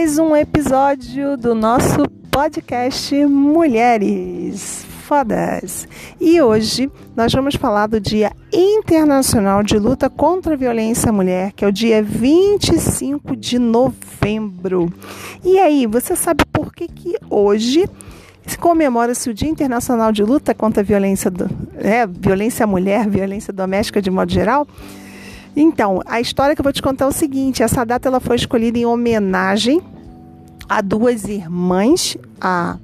mais um episódio do nosso podcast Mulheres Fodas. E hoje nós vamos falar do Dia Internacional de Luta contra a Violência à Mulher, que é o dia 25 de novembro. E aí, você sabe por que, que hoje comemora-se o Dia Internacional de Luta contra a Violência, do, é, violência à Mulher, violência doméstica de modo geral? Então, a história que eu vou te contar é o seguinte: essa data ela foi escolhida em homenagem a duas irmãs, a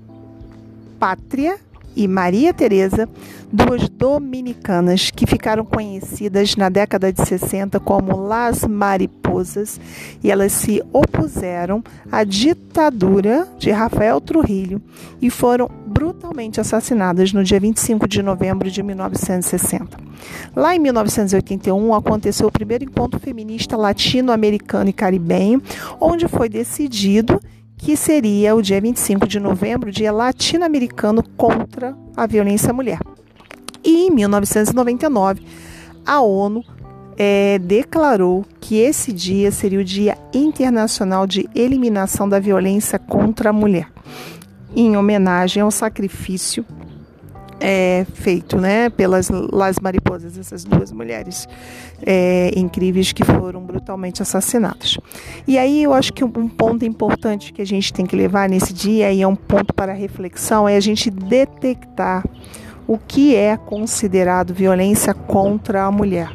Pátria e Maria Teresa, duas dominicanas que ficaram conhecidas na década de 60 como Las Mariposas, e elas se opuseram à ditadura de Rafael Trujillo e foram brutalmente assassinadas no dia 25 de novembro de 1960. Lá em 1981 aconteceu o primeiro encontro feminista latino-americano e caribenho, onde foi decidido que seria o dia 25 de novembro, dia latino-americano contra a violência à mulher. E em 1999, a ONU é, declarou que esse dia seria o Dia Internacional de Eliminação da Violência contra a Mulher, em homenagem ao sacrifício é, feito né, pelas Las Mariposas, essas duas mulheres é, incríveis que foram brutalmente assassinadas. E aí eu acho que um ponto importante que a gente tem que levar nesse dia, e é um ponto para reflexão, é a gente detectar o que é considerado violência contra a mulher.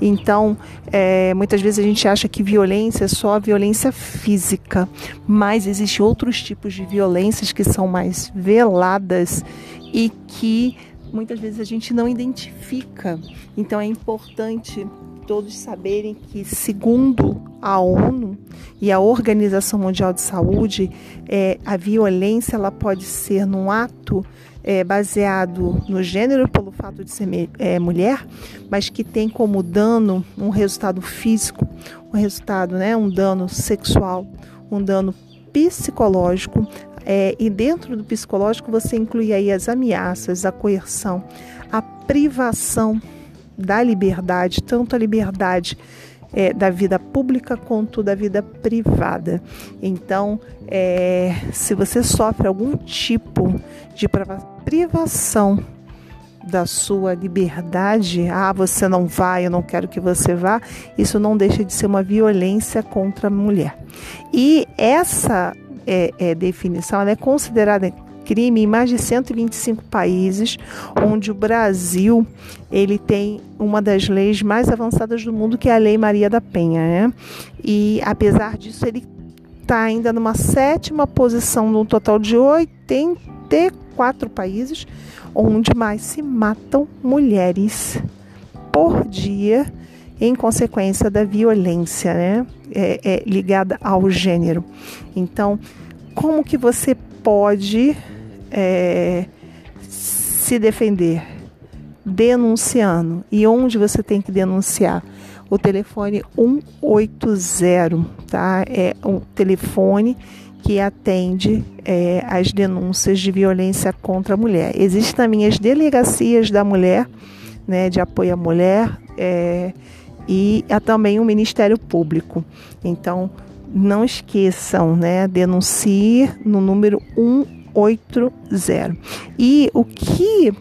Então, é, muitas vezes a gente acha que violência é só violência física, mas existem outros tipos de violências que são mais veladas e que muitas vezes a gente não identifica. Então é importante todos saberem que, segundo a ONU e a Organização Mundial de Saúde, é, a violência ela pode ser num ato é, baseado no gênero pelo fato de ser é, mulher, mas que tem como dano um resultado físico, um resultado, né, um dano sexual, um dano psicológico, é, e dentro do psicológico você inclui aí as ameaças, a coerção, a privação da liberdade, tanto a liberdade é, da vida pública quanto da vida privada. Então, é, se você sofre algum tipo de privação da sua liberdade, ah, você não vai, eu não quero que você vá, isso não deixa de ser uma violência contra a mulher. E essa é, é, definição é considerada crime em mais de 125 países, onde o Brasil ele tem uma das leis mais avançadas do mundo, que é a Lei Maria da Penha. Né? E apesar disso, ele está ainda numa sétima posição no total de 84 países, onde mais se matam mulheres por dia em consequência da violência né? É, é, ligada ao gênero. Então, como que você pode é, se defender? Denunciando. E onde você tem que denunciar? O telefone 180, tá? É um telefone que atende é, as denúncias de violência contra a mulher. Existem também as delegacias da mulher, né, de apoio à mulher, é, e há também o Ministério Público. Então, não esqueçam, né? Denuncie no número 180. E o que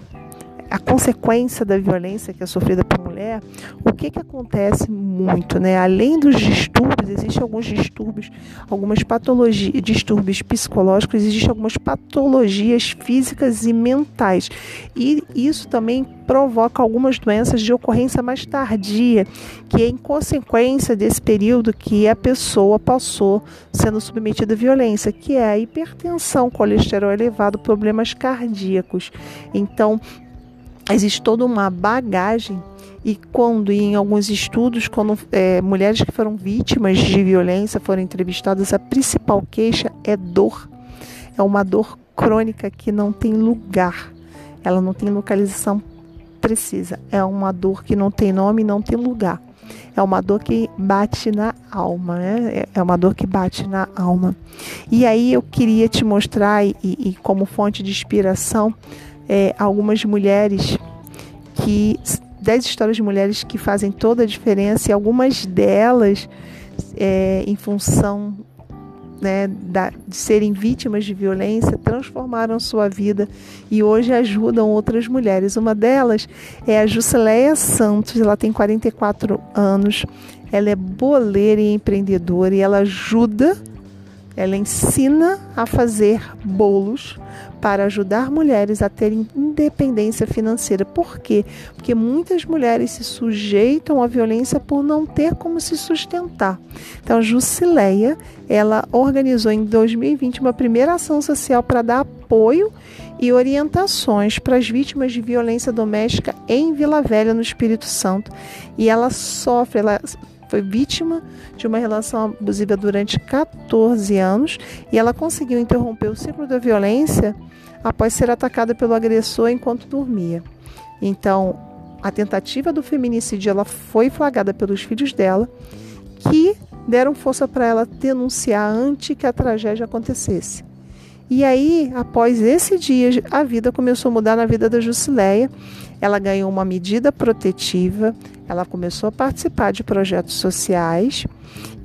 a consequência da violência que é sofrida por mulher, o que, que acontece muito, né? Além dos distúrbios, existem alguns distúrbios, algumas patologias, distúrbios psicológicos, existem algumas patologias físicas e mentais. E isso também provoca algumas doenças de ocorrência mais tardia, que é em consequência desse período que a pessoa passou sendo submetida à violência, que é a hipertensão, colesterol elevado, problemas cardíacos. Então, existe toda uma bagagem e quando em alguns estudos, quando é, mulheres que foram vítimas de violência foram entrevistadas, a principal queixa é dor. É uma dor crônica que não tem lugar, ela não tem localização precisa. É uma dor que não tem nome, não tem lugar. É uma dor que bate na alma, né? É, é uma dor que bate na alma. E aí eu queria te mostrar, e, e como fonte de inspiração, é, algumas mulheres que. Dez histórias de mulheres que fazem toda a diferença e algumas delas, é, em função né, da, de serem vítimas de violência, transformaram sua vida e hoje ajudam outras mulheres. Uma delas é a Jusileia Santos, ela tem 44 anos, ela é boleira e empreendedora e ela ajuda ela ensina a fazer bolos para ajudar mulheres a terem independência financeira. Por quê? Porque muitas mulheres se sujeitam à violência por não ter como se sustentar. Então, Jusileia, ela organizou em 2020 uma primeira ação social para dar apoio e orientações para as vítimas de violência doméstica em Vila Velha, no Espírito Santo. E ela sofre, ela foi vítima de uma relação abusiva durante 14 anos e ela conseguiu interromper o ciclo da violência após ser atacada pelo agressor enquanto dormia. Então, a tentativa do feminicídio ela foi flagrada pelos filhos dela, que deram força para ela denunciar antes que a tragédia acontecesse. E aí, após esse dia, a vida começou a mudar na vida da Jusileia. Ela ganhou uma medida protetiva, ela começou a participar de projetos sociais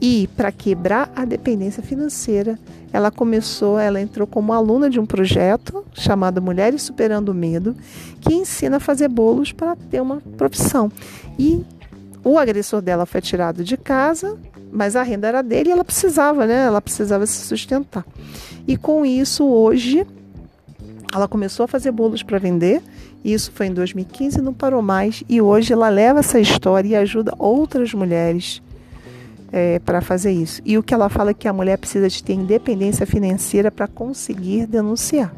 e, para quebrar a dependência financeira, ela começou, ela entrou como aluna de um projeto chamado Mulheres Superando o Medo, que ensina a fazer bolos para ter uma profissão. E o agressor dela foi tirado de casa, mas a renda era dele e ela precisava, né? Ela precisava se sustentar. E com isso, hoje, ela começou a fazer bolos para vender. Isso foi em 2015, não parou mais. E hoje ela leva essa história e ajuda outras mulheres é, para fazer isso. E o que ela fala é que a mulher precisa de ter independência financeira para conseguir denunciar.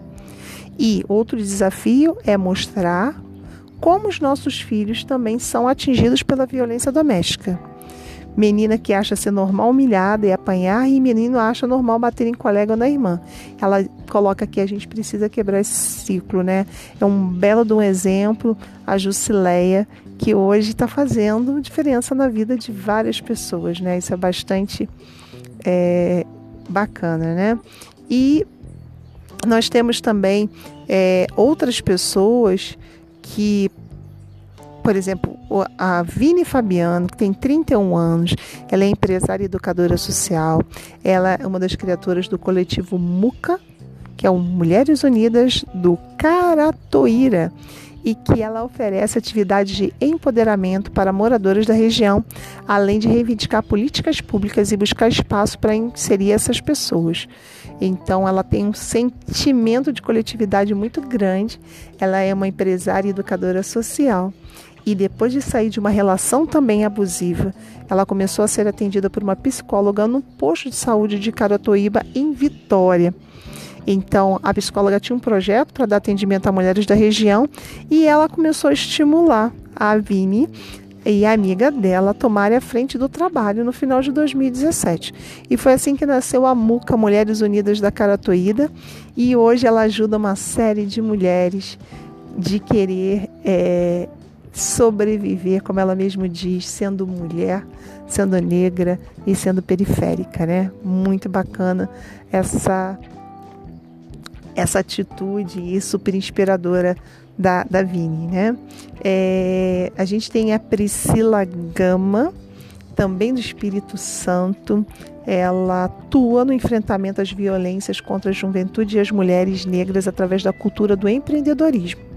E outro desafio é mostrar como os nossos filhos também são atingidos pela violência doméstica. Menina que acha ser normal humilhada e apanhar, e menino acha normal bater em colega ou na irmã. Ela coloca que a gente precisa quebrar esse ciclo, né? É um belo de um exemplo, a Jusileia, que hoje está fazendo diferença na vida de várias pessoas, né? Isso é bastante é, bacana, né? E nós temos também é, outras pessoas que por exemplo, a Vini Fabiano, que tem 31 anos, ela é empresária e educadora social, ela é uma das criadoras do coletivo MUCA, que é o Mulheres Unidas do Caratoíra, e que ela oferece atividades de empoderamento para moradores da região, além de reivindicar políticas públicas e buscar espaço para inserir essas pessoas. Então, ela tem um sentimento de coletividade muito grande. Ela é uma empresária e educadora social e depois de sair de uma relação também abusiva, ela começou a ser atendida por uma psicóloga no posto de saúde de Caratoíba, em Vitória. Então, a psicóloga tinha um projeto para dar atendimento a mulheres da região e ela começou a estimular a Vini e a amiga dela tomarem a frente do trabalho no final de 2017. E foi assim que nasceu a MUCA Mulheres Unidas da Caratoída e hoje ela ajuda uma série de mulheres de querer é, sobreviver, como ela mesma diz, sendo mulher, sendo negra e sendo periférica, né? Muito bacana essa essa atitude super inspiradora da, da Vini, né? É, a gente tem a Priscila Gama, também do Espírito Santo. Ela atua no enfrentamento às violências contra a juventude e as mulheres negras através da cultura do empreendedorismo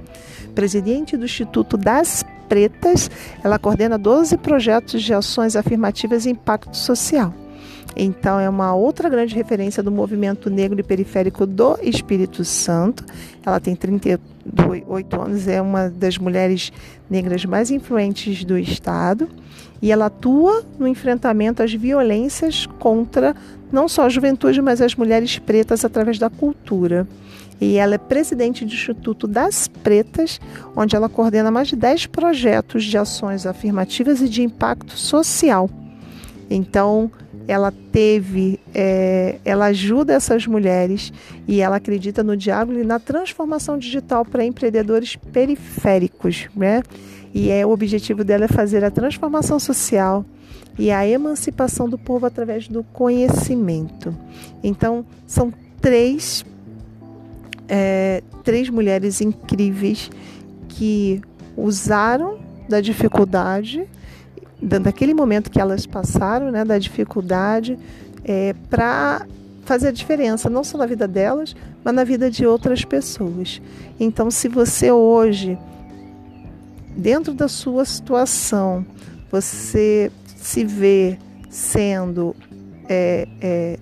presidente do Instituto das Pretas, ela coordena 12 projetos de ações afirmativas e impacto social. Então, é uma outra grande referência do movimento negro e periférico do Espírito Santo. Ela tem 38 anos, é uma das mulheres negras mais influentes do Estado. E ela atua no enfrentamento às violências contra não só a juventude, mas as mulheres pretas através da cultura e ela é presidente do Instituto das Pretas, onde ela coordena mais de 10 projetos de ações afirmativas e de impacto social. Então, ela teve, é, ela ajuda essas mulheres e ela acredita no diálogo e na transformação digital para empreendedores periféricos, né? E é o objetivo dela é fazer a transformação social e a emancipação do povo através do conhecimento. Então, são três é, três mulheres incríveis que usaram da dificuldade, daquele momento que elas passaram, né, da dificuldade, é, para fazer a diferença, não só na vida delas, mas na vida de outras pessoas. Então, se você hoje, dentro da sua situação, você se vê sendo é, é,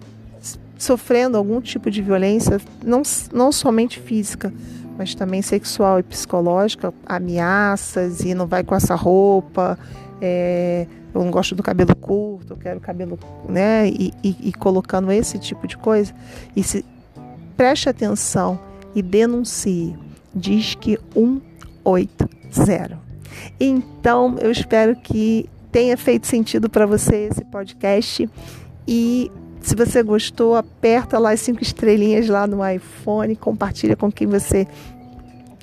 sofrendo algum tipo de violência, não, não somente física, mas também sexual e psicológica, ameaças e não vai com essa roupa, é, eu não gosto do cabelo curto, eu quero cabelo, né? E, e, e colocando esse tipo de coisa. E se preste atenção e denuncie. Diz que 180. Então, eu espero que tenha feito sentido para você esse podcast e se você gostou, aperta lá as cinco estrelinhas lá no iPhone, compartilha com quem você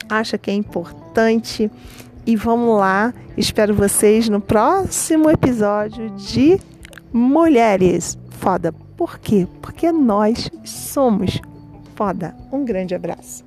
acha que é importante. E vamos lá, espero vocês no próximo episódio de Mulheres Foda. Por quê? Porque nós somos foda. Um grande abraço.